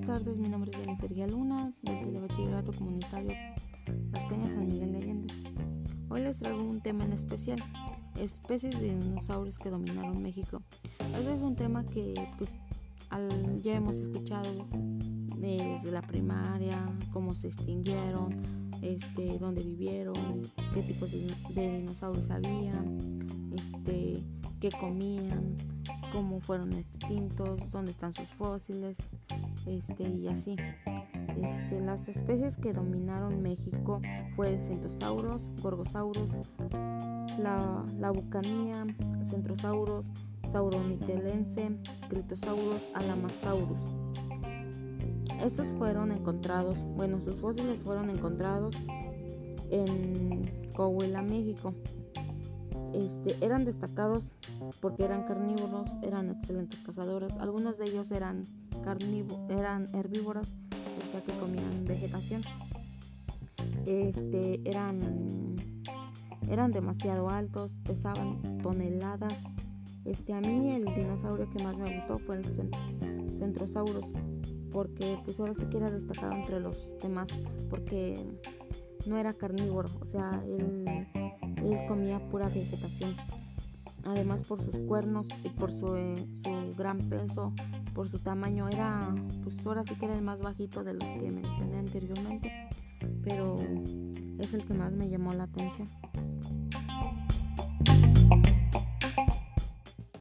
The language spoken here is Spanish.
Buenas tardes, mi nombre es Jennifer Luna, desde el Bachillerato Comunitario Las Cañas San Miguel de Allende. Hoy les traigo un tema en especial, especies de dinosaurios que dominaron México. Este es un tema que pues ya hemos escuchado desde la primaria, cómo se extinguieron, este, dónde vivieron, qué tipos de, de dinosaurios había, este, qué comían, cómo fueron extintos, dónde están sus fósiles, este, y así. Este, las especies que dominaron México fue el Centosaurus, Gorgosaurus, la, la Bucanía, Centrosaurus, Sauronitelense, Critosaurus, Alamasaurus. Estos fueron encontrados, bueno, sus fósiles fueron encontrados en Coahuila, México. Este, eran destacados porque eran carnívoros, eran excelentes cazadores. Algunos de ellos eran eran herbívoros, o sea que comían vegetación. Este, eran, eran demasiado altos, pesaban toneladas. Este, a mí el dinosaurio que más me gustó fue el Centrosaurus, porque pues ahora sí que era destacado entre los demás, porque no era carnívoro, o sea, él, él comía pura vegetación. Además por sus cuernos y por su, eh, su gran peso, por su tamaño, era, pues ahora sí que era el más bajito de los que mencioné anteriormente, pero es el que más me llamó la atención.